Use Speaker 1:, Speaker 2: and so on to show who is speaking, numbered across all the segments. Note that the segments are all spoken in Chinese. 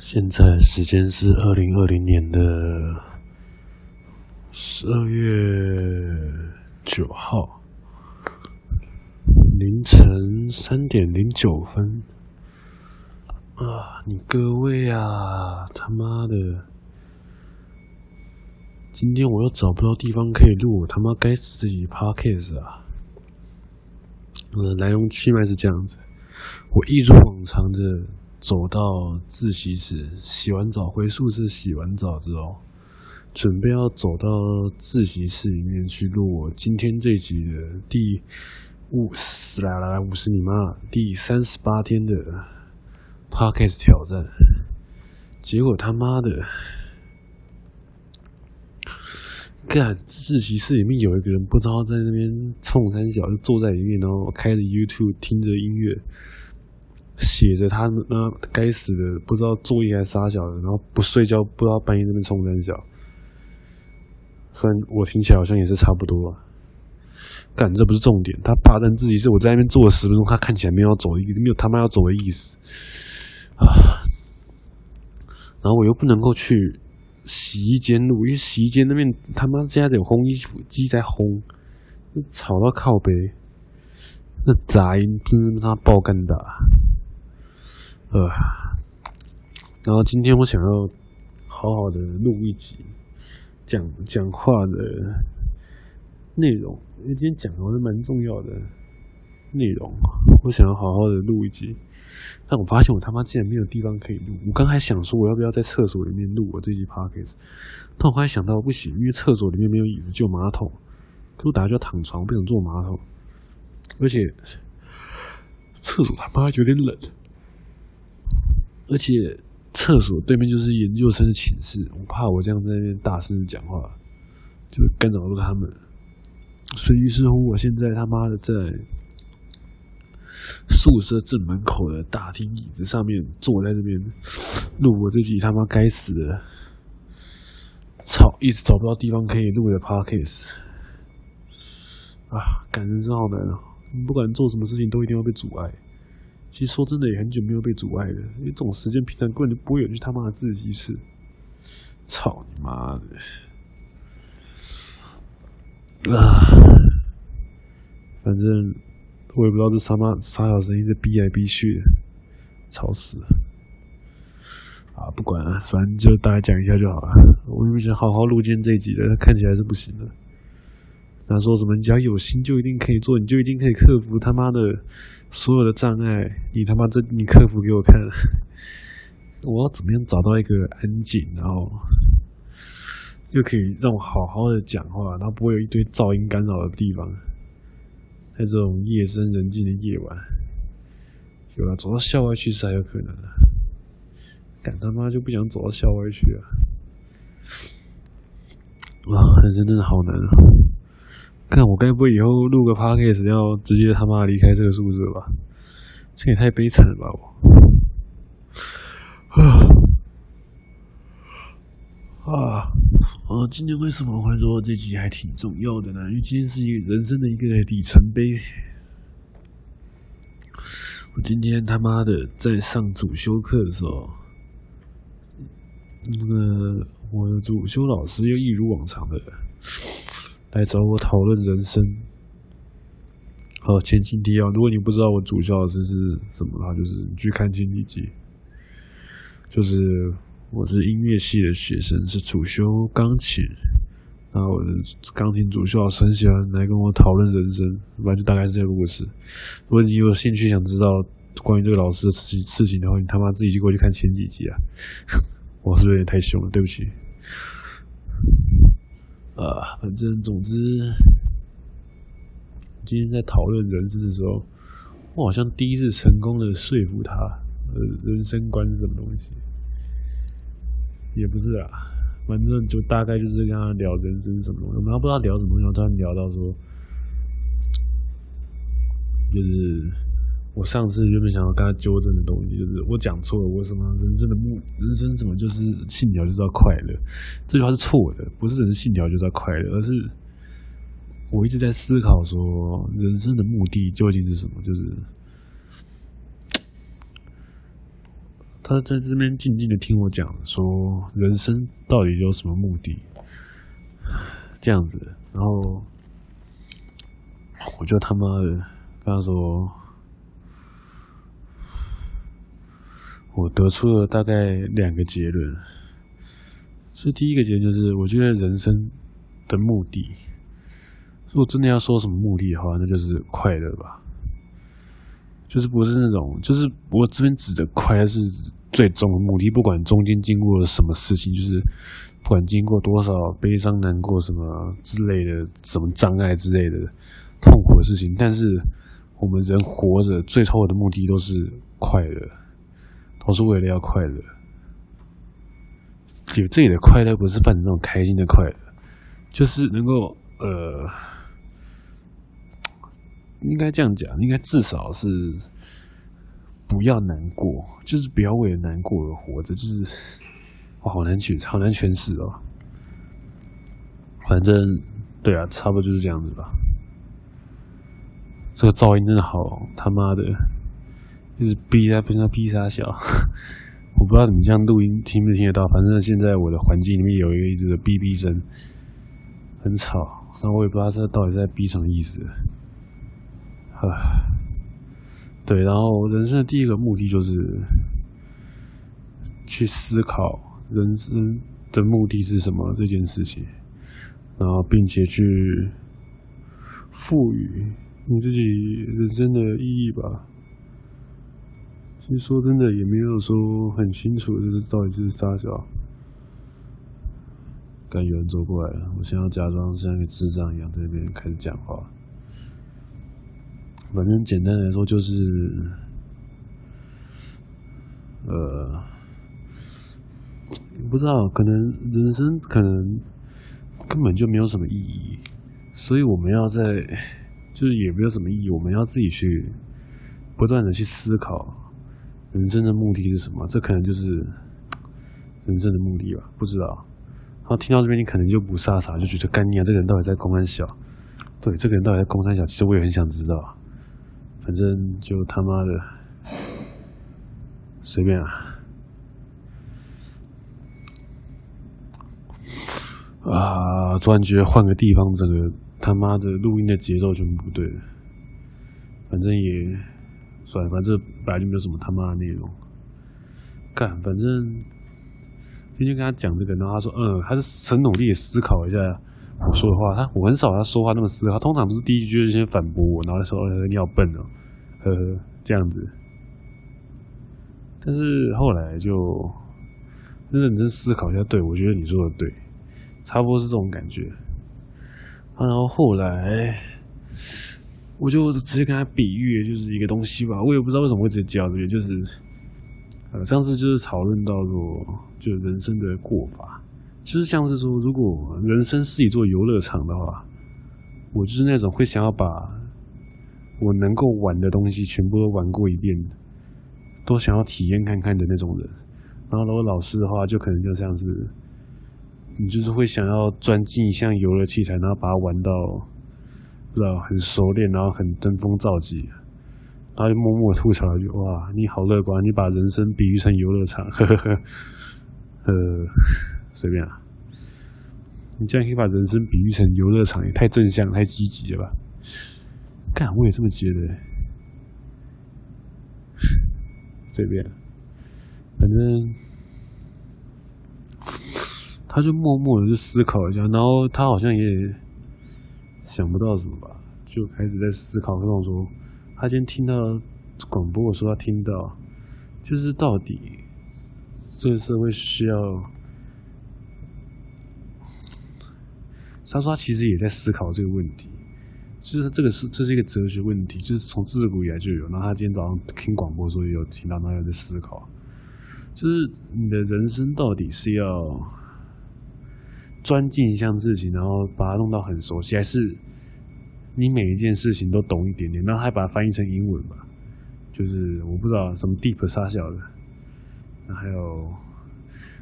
Speaker 1: 现在时间是二零二零年的十二月九号凌晨三点零九分啊！你各位啊，他妈的！今天我又找不到地方可以录，他妈该死自己 podcast 啊！嗯，来龙去脉是这样子，我一如往常的。走到自习室，洗完澡回宿舍，洗完澡之后，准备要走到自习室里面去录我今天这集的第五十来来来五十你妈第三十八天的 Podcast 挑战，结果他妈的，干自习室里面有一个人不知道在那边冲三小，就坐在里面，然后开着 YouTube 听着音乐。写着他那该死的不知道作业还是杀小的，然后不睡觉，不知道半夜那边冲三小。虽然我听起来好像也是差不多啊，干这不是重点，他霸占自习室，我在那边坐了十分钟，他看起来没有要走的，没有他妈要走的意思啊。然后我又不能够去洗衣间录，因为洗衣间那边他妈现在有烘衣服机在烘，吵到靠北，那杂音真是他妈爆干大。呃，然后今天我想要好好的录一集讲讲话的内容，因为今天讲的是蛮重要的内容，我想要好好的录一集。但我发现我他妈竟然没有地方可以录。我刚才想说我要不要在厕所里面录我这集 podcast，但我后来想到不行，因为厕所里面没有椅子，就马桶，可我打就躺床，不想坐马桶，而且厕所他妈有点冷。而且厕所对面就是研究生的寝室，我怕我这样在那边大声讲话，就干扰到他们。所以于是乎，我现在他妈的在宿舍正门口的大厅椅子上面坐在这边录我这集他妈该死的，操！一直找不到地方可以录的 podcast 啊，感觉真好难啊！不管做什么事情，都一定要被阻碍。其实说真的，也很久没有被阻碍了。因为这种时间平常根本就不会有去他妈的自习室。操你妈的！啊，反正我也不知道这他妈啥小声音在逼来逼去的，吵死了。啊，不管了，反正就大概讲一下就好了。我原本想好好录今天这集的，看起来是不行的。他说什么？你只要有心，就一定可以做，你就一定可以克服他妈的所有的障碍。你他妈这，你克服给我看。我要怎么样找到一个安静，然后又可以让我好好的讲话，然后不会有一堆噪音干扰的地方，在这种夜深人静的夜晚，有了走到校外去是还有可能的。干他妈就不想走到校外去啊！哇，人生真的好难啊！看我该不会以后录个 podcast 要直接他妈离开这个宿舍吧？这也太悲惨了吧！我啊啊！今天为什么会说这集还挺重要的呢？因为今天是一个人生的一个里程碑。我今天他妈的在上主修课的时候，那个我的主修老师又一如往常的。来找我讨论人生。好，前情提要：如果你不知道我主教老师是什么的话，就是你去看前几集。就是我是音乐系的学生，是主修钢琴。然后我的钢琴主修老师很喜欢来跟我讨论人生，反正就大概是这个故事。如果你有兴趣想知道关于这个老师的事事情的话，你他妈自己就过去看前几集啊！我是不是有点太凶了？对不起。啊，反正总之，今天在讨论人生的时候，我好像第一次成功的说服他，呃，人生观是什么东西？也不是啊，反正就大概就是跟他聊人生什么东西。我们还不知道聊什么东西，突然聊到说，就是。我上次原本想要跟他纠正的东西，就是我讲错了。我什么人生的目，人生什么就是信条就是要快乐，这句话是错的，不是人生信条就是要快乐，而是我一直在思考说，人生的目的究竟是什么？就是 他在这边静静的听我讲，说人生到底有什么目的？这样子，然后我就他妈的跟他说，我得出了大概两个结论。所以第一个结论就是，我觉得人生的目的，如果真的要说什么目的的话，那就是快乐吧。就是不是那种，就是我这边指的快乐是最终的目的，不管中间经过了什么事情，就是不管经过多少悲伤、难过什么之类的，什么障碍之类的痛苦的事情，但是我们人活着最后的目的都是快乐，都是为了要快乐。有这里的快乐不是泛指这种开心的快乐，就是能够呃，应该这样讲，应该至少是不要难过，就是不要为了难过而活着，就是我好难诠好难诠释哦。反正对啊，差不多就是这样子吧。这个噪音真的好他妈的，一直逼他，逼他，逼他小。我不知道你们这样录音听不听得到，反正现在我的环境里面有一个一直的哔哔声，很吵，然后我也不知道这到底在哔什么意思。啊，对，然后人生的第一个目的就是去思考人生的目的是什么这件事情，然后并且去赋予你自己人生的意义吧。其实说真的，也没有说很清楚，就是到底是啥小。感有人走过来了，我现在要假装像个智障一样在那边开始讲话。反正简单来说就是，呃，不知道，可能人生可能根本就没有什么意义，所以我们要在，就是也没有什么意义，我们要自己去不断的去思考。人生的目的是什么？这可能就是人生的目的吧，不知道。然后听到这边，你可能就不傻傻，就觉得干你啊，这个人到底在公安小？对，这个人到底在公安小？其实我也很想知道。反正就他妈的随便啊！啊，突然觉得换个地方，整个他妈的录音的节奏全部不对了。反正也。算了，反正本来就没有什么他妈的内容。干，反正今天跟他讲这个，然后他说，嗯，他是很努力的思考一下我说的话。他我很少他说话那么思考，通常都是第一句就先反驳我，然后说，你好笨哦，呵呵，这样子。但是后来就认真思考一下，对，我觉得你说的对，差不多是这种感觉。然后后来。我就直接跟他比喻，就是一个东西吧。我也不知道为什么会直接教这个，就是呃，上次就是讨论到说，就人生的过法，就是像是说，如果人生是一座游乐场的话，我就是那种会想要把我能够玩的东西全部都玩过一遍，都想要体验看看的那种人。然后如果老师的话，就可能就像是你就是会想要钻进一项游乐器材，然后把它玩到。不知道很熟练，然后很登峰造极，然后就默默吐槽一句：“哇，你好乐观，你把人生比喻成游乐场。”呵呵呵，呃，随便啊，你竟然可以把人生比喻成游乐场，也太正向、太积极了吧？干，我也这么觉得。随便，反正他就默默的就思考一下，然后他好像也。想不到什么吧，就开始在思考。跟我说，他今天听到广播，我说他听到，就是到底这个社会需要。他说他其实也在思考这个问题，就是这个是这是一个哲学问题，就是从自古以来就有。然后他今天早上听广播的时候也有听到，他有在思考，就是你的人生到底是要。钻进一项事情，然后把它弄到很熟悉，还是你每一件事情都懂一点点，然后还把它翻译成英文吧？就是我不知道什么 deep 啥小的，还有，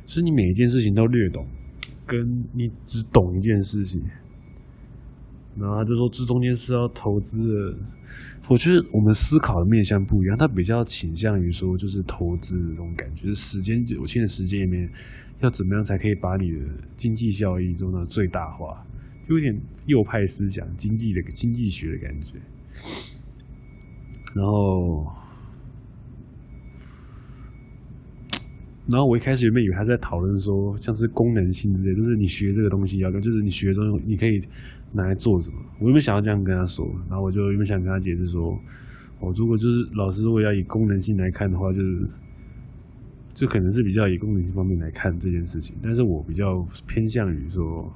Speaker 1: 是你每一件事情都略懂，跟你只懂一件事情，然后就说这中间是要投资的。我觉得我们思考的面向不一样，他比较倾向于说就是投资的这种感觉，时间有限的时间里面要怎么样才可以把你的经济效益做到最大化，有点右派思想、经济的经济学的感觉，然后。然后我一开始原本以为他在讨论说，像是功能性之类，就是你学这个东西要，就是你学中你可以拿来做什么。我原本想要这样跟他说，然后我就原本想跟他解释说，我如果就是老师如果要以功能性来看的话，就是就可能是比较以功能性方面来看这件事情。但是我比较偏向于说，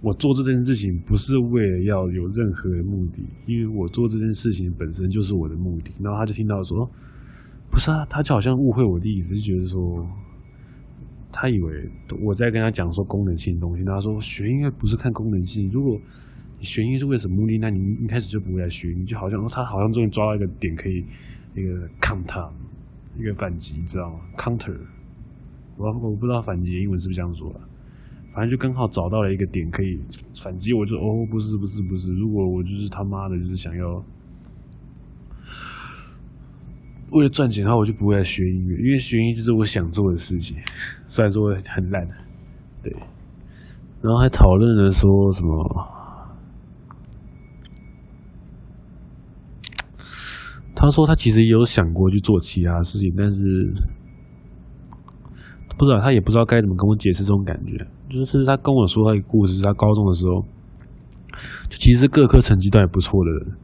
Speaker 1: 我做这件事情不是为了要有任何的目的，因为我做这件事情本身就是我的目的。然后他就听到说。不是啊，他就好像误会我的意思，就觉得说，他以为我在跟他讲说功能性的东西。他说学音乐不是看功能性，如果你学音乐是为什么目的，那你一开始就不会来学。你就好像说他好像终于抓到一个点，可以一个 counter，一个反击，知道吗？counter，我我不知道反击英文是不是这样说的，反正就刚好找到了一个点可以反击。我就哦，不是不是不是，如果我就是他妈的，就是想要。为了赚钱，然后我就不会来学音乐，因为学音乐就是我想做的事情，虽然说很烂，对。然后还讨论了说什么，他说他其实也有想过去做其他事情，但是不知道他也不知道该怎么跟我解释这种感觉。就是他跟我说他一个故事，他高中的时候，就其实各科成绩都还不错的人。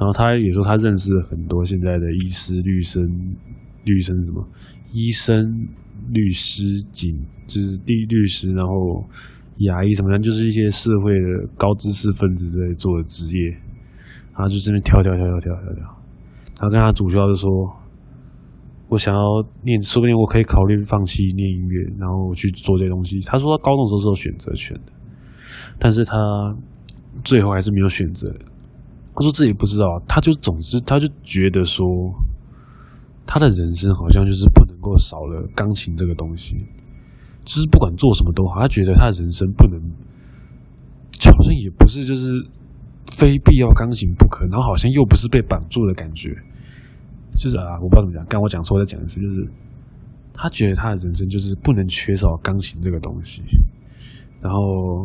Speaker 1: 然后他也说，他认识了很多现在的医师、律师、律师什么医生、律师、警，就是地律师，然后牙医什么样，就是一些社会的高知识分子在做的职业。然后就这边跳跳跳跳跳跳跳。他跟他主教就说：“我想要念，说不定我可以考虑放弃念音乐，然后去做这些东西。”他说他高中的时候是有选择权的，但是他最后还是没有选择。他说自己不知道，他就总之他就觉得说，他的人生好像就是不能够少了钢琴这个东西，就是不管做什么都好，他觉得他的人生不能，就好像也不是就是非必要钢琴不可，然后好像又不是被绑住的感觉，就是啊，我不知道怎么讲，刚我讲错，再讲一次，就是他觉得他的人生就是不能缺少钢琴这个东西，然后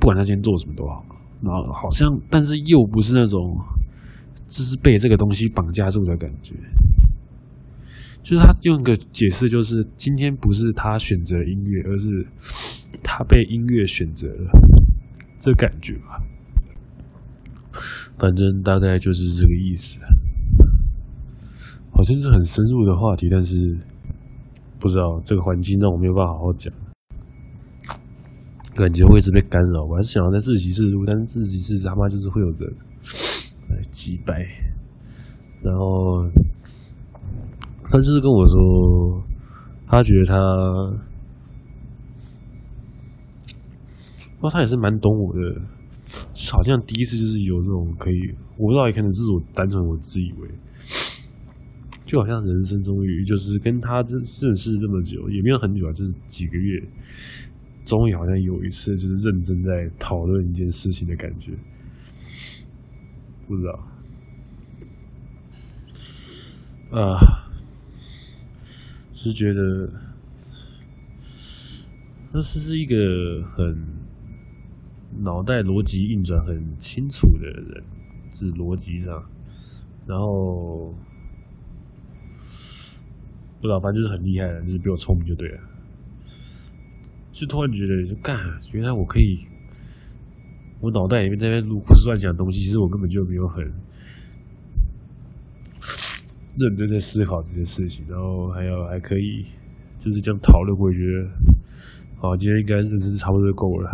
Speaker 1: 不管他今天做什么都好。然后好像，但是又不是那种，就是被这个东西绑架住的感觉。就是他用一个解释，就是今天不是他选择音乐，而是他被音乐选择了，这感觉吧。反正大概就是这个意思。好像是很深入的话题，但是不知道这个环境让我没有办法好好讲。感觉会一直被干扰，我还是想要在自习室录，但是自习室他妈就是会有人来击败。然后他就是跟我说，他觉得他，不过他也是蛮懂我的，好像第一次就是有这种可以，我不知道也可能是我单纯我自以为，就好像人生终于就是跟他认认识这么久，也没有很久啊，就是几个月。终于好像有一次，就是认真在讨论一件事情的感觉，不知道，啊，是觉得，那是是一个很脑袋逻辑运转很清楚的人，是逻辑上，然后不知道，反正就是很厉害的，就是比我聪明就对了。就突然觉得，就干，原来我可以，我脑袋里面在那边胡思乱想的东西，其实我根本就没有很认真在思考这些事情，然后还有还可以就是这样讨论，我觉得，好，今天应该认识差不多就够了。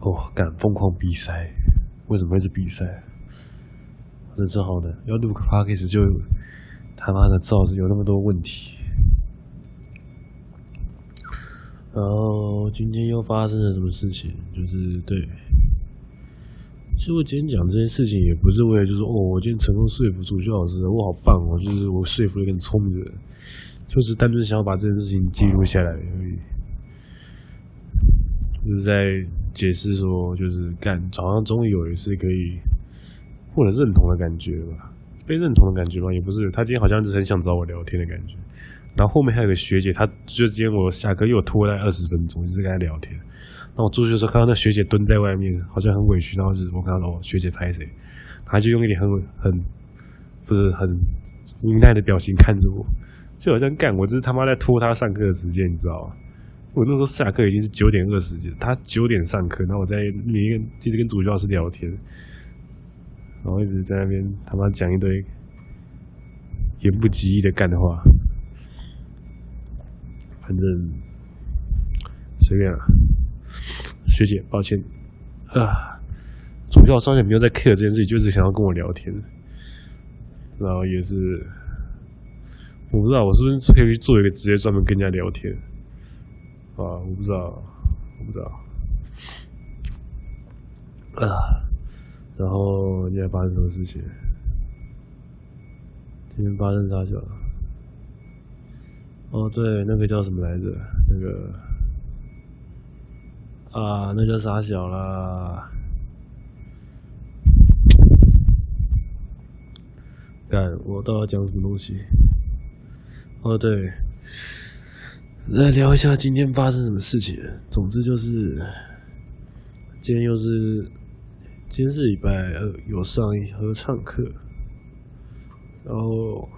Speaker 1: 哦，敢，疯狂比赛，为什么会是比赛？那正好呢，要录个 p o d c a s 就他妈的造是有那么多问题。然后今天又发生了什么事情？就是对，其实我今天讲这件事情也不是为了，就是哦，我今天成功说服主修老师，我好棒哦，就是我说服了一个聪明的人，就是单纯想要把这件事情记录下来而已。就是在解释说，就是干，好像终于有一次可以获得认同的感觉吧，被认同的感觉吧，也不是，他今天好像就是很想找我聊天的感觉。然后后面还有个学姐，她就今天我下课又拖了二十分钟，就是跟她聊天。然后我出去的时候看到那学姐蹲在外面，好像很委屈。然后就是我看到哦，学姐拍谁，她就用一点很很不是很无奈的表情看着我，就好像干我就是他妈在拖她上课的时间，你知道吗？我那时候下课已经是九点二十，她九点上课，然后我在里面一直跟主教老师聊天，然后一直在那边他妈讲一堆言不及义的干的话。反正随便了，学姐，抱歉啊。主要上也没有在 care 这件事情，就是想要跟我聊天。然后也是，我不知道我是不是可以做一个职业，专门跟人家聊天啊？我不知道，我不知道啊。然后今天发生什么事情？今天发生啥事？哦，对，那个叫什么来着？那个啊，那叫傻小啦？干，我到底要讲什么东西？哦，对，来聊一下今天发生什么事情。总之就是，今天又是，今天是礼拜二，有上一合唱课，然后。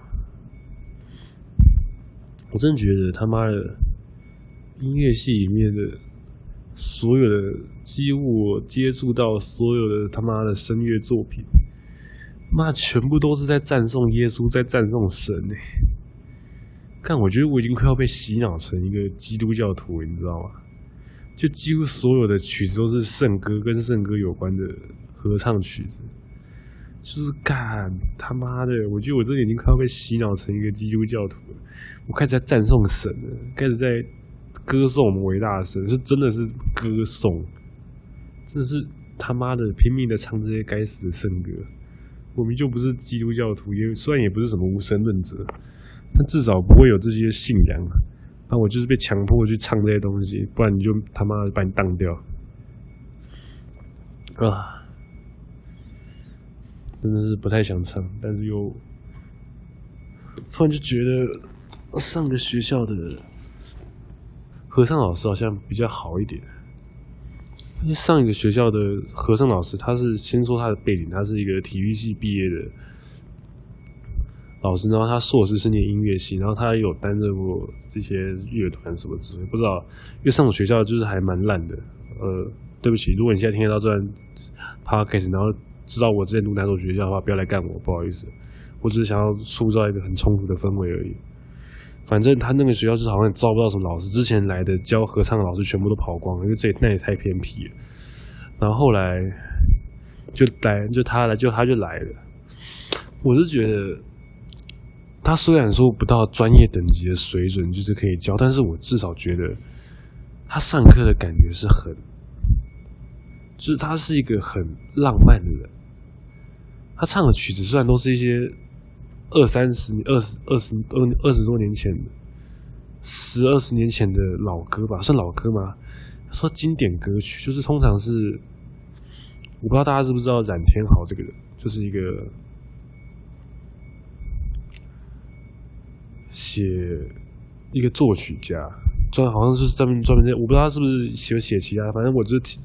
Speaker 1: 我真觉得他妈的音乐系里面的所有的，几乎我接触到所有的他妈的声乐作品，妈全部都是在赞颂耶稣，在赞颂神呢。看，我觉得我已经快要被洗脑成一个基督教徒，你知道吗？就几乎所有的曲子都是圣歌，跟圣歌有关的合唱曲子。就是干他妈的！我觉得我这已经快要被洗脑成一个基督教徒。我开始在赞颂神了，开始在歌颂我们伟大的神，是真的是歌颂，真是他妈的拼命的唱这些该死的圣歌。我们就不是基督教徒，也虽然也不是什么无神论者，但至少不会有这些信仰。那我就是被强迫去唱这些东西，不然你就他妈把你当掉啊！真的是不太想唱，但是又突然就觉得上个学校的合唱老师好像比较好一点。因为上一个学校的合唱老师，他是先说他的背景，他是一个体育系毕业的老师，然后他硕士是念音乐系，然后他有担任过这些乐团什么之类，不知道。因为上个学校就是还蛮烂的。呃，对不起，如果你现在听得到这段 podcast，然后。知道我之前读哪所学校的话，不要来干我，不好意思，我只是想要塑造一个很冲突的氛围而已。反正他那个学校就是好像招不到什么老师，之前来的教合唱的老师全部都跑光了，因为这也那也太偏僻了。然后后来就来，就他来，就他就来了。我是觉得他虽然说不到专业等级的水准，就是可以教，但是我至少觉得他上课的感觉是很，就是他是一个很浪漫的人。他唱的曲子虽然都是一些二三十、二十二十二二十多年前的十二十年前的老歌吧，算老歌吗？说经典歌曲，就是通常是我不知道大家知不知道冉天豪这个人，就是一个写一个作曲家，专好像就是专门专门在，我不知道他是不是写写其他，反正我就听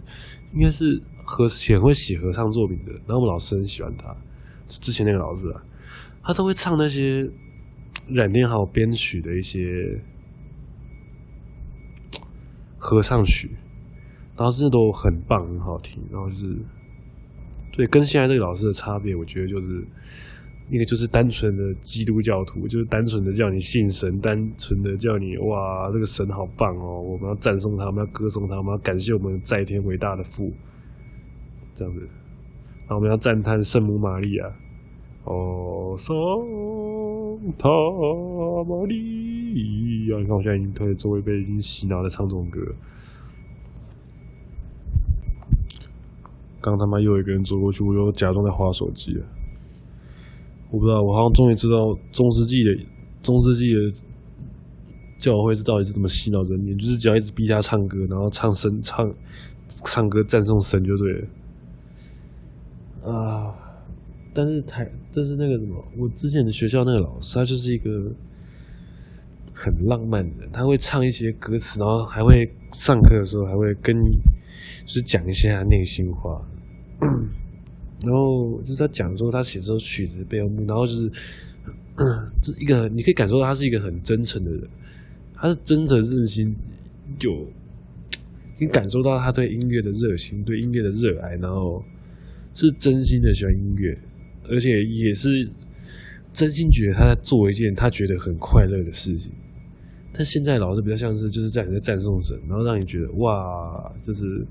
Speaker 1: 应该是。和很会写合唱作品的，然后我们老师很喜欢他，之前那个老师啊，他都会唱那些冉天豪编曲的一些合唱曲，然后真的都很棒，很好听。然后就是，对，跟现在这个老师的差别，我觉得就是一个就是单纯的基督教徒，就是单纯的叫你信神，单纯的叫你哇，这个神好棒哦，我们要赞颂他，我们要歌颂他，我们要感谢我们在天伟大的父。这样子，然后我们要赞叹圣母玛利亚，哦，圣塔玛利亚！你看我现在已经推着座位被已经洗脑的唱这种歌。刚他妈又一个人走过去，我又假装在划手机了。我不知道，我好像终于知道中世纪的中世纪的教会是到底是怎么洗脑人念，就是只要一直逼他唱歌，然后唱神唱唱歌赞颂神就对了啊。但是台这是那个什么，我之前的学校那个老师，他就是一个很浪漫的人，他会唱一些歌词，然后还会上课的时候还会跟你就是讲一些他内心话。然后就是他讲说他写这首曲子背后，然后就是，这一个你可以感受到他是一个很真诚的人，他是真的热心，有你感受到他对音乐的热情，对音乐的热爱，然后是真心的喜欢音乐，而且也是真心觉得他在做一件他觉得很快乐的事情。但现在老师比较像是就是在在赞颂神，然后让你觉得哇，就是。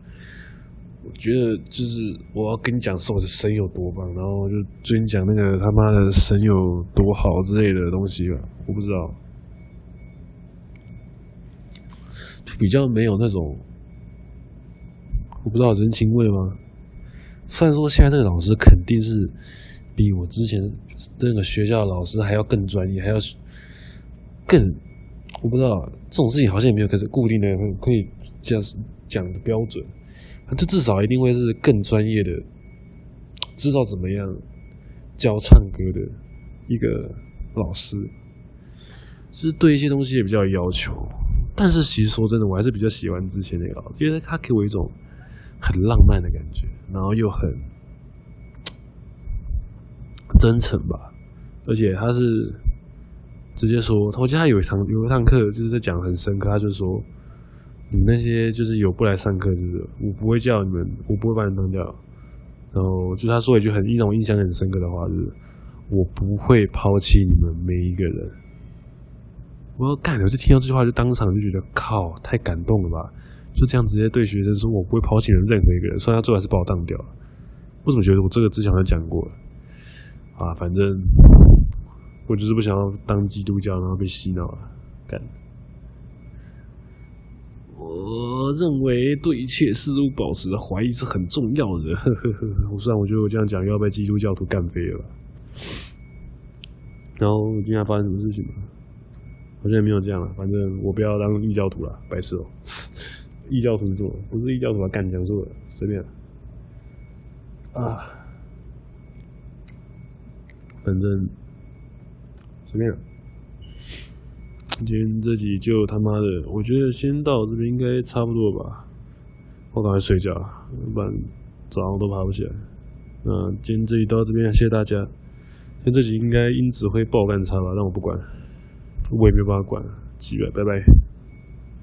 Speaker 1: 我觉得就是我要跟你讲说我的神有多棒，然后就最近讲那个他妈的神有多好之类的东西吧，我不知道，就比较没有那种我不知道人情味吗？虽然说现在这个老师肯定是比我之前那个学校的老师还要更专业，还要更我不知道这种事情好像也没有可是固定的可以这样讲的标准。这至少一定会是更专业的，知道怎么样教唱歌的一个老师，就是对一些东西也比较有要求。但是其实说真的，我还是比较喜欢之前那个老师，因为他给我一种很浪漫的感觉，然后又很真诚吧。而且他是直接说，我记得他有一堂有一堂课就是在讲很深刻，他就说。你那些就是有不来上课，就是我不会叫你们，我不会把你当掉。然后就他说一句很一种印象很深刻的话，就是我不会抛弃你们每一个人。我要干，我就听到这句话就当场就觉得靠，太感动了吧？就这样直接对学生说，我不会抛弃你们任何一个人。虽然他最后还是把我当掉了，我怎么觉得我这个之前好像讲过了啊？反正我就是不想要当基督教，然后被洗脑了，干。我认为对一切事物保持的怀疑是很重要的。呵呵呵，我虽然我觉得我这样讲要被基督教徒干飞了吧。然后今天发生什么事情吗？好像也没有这样了。反正我不要当异教徒了，白痴哦、异教徒是什么？不是异教徒啊，干讲错了，随便。啊，反正随便。今天这集就他妈的，我觉得先到这边应该差不多吧。我赶快睡觉，不然早上都爬不起来。那今天这集到这边，谢谢大家。那这集应该音质会爆干差吧？但我不管，我也没办法管。几个，拜拜。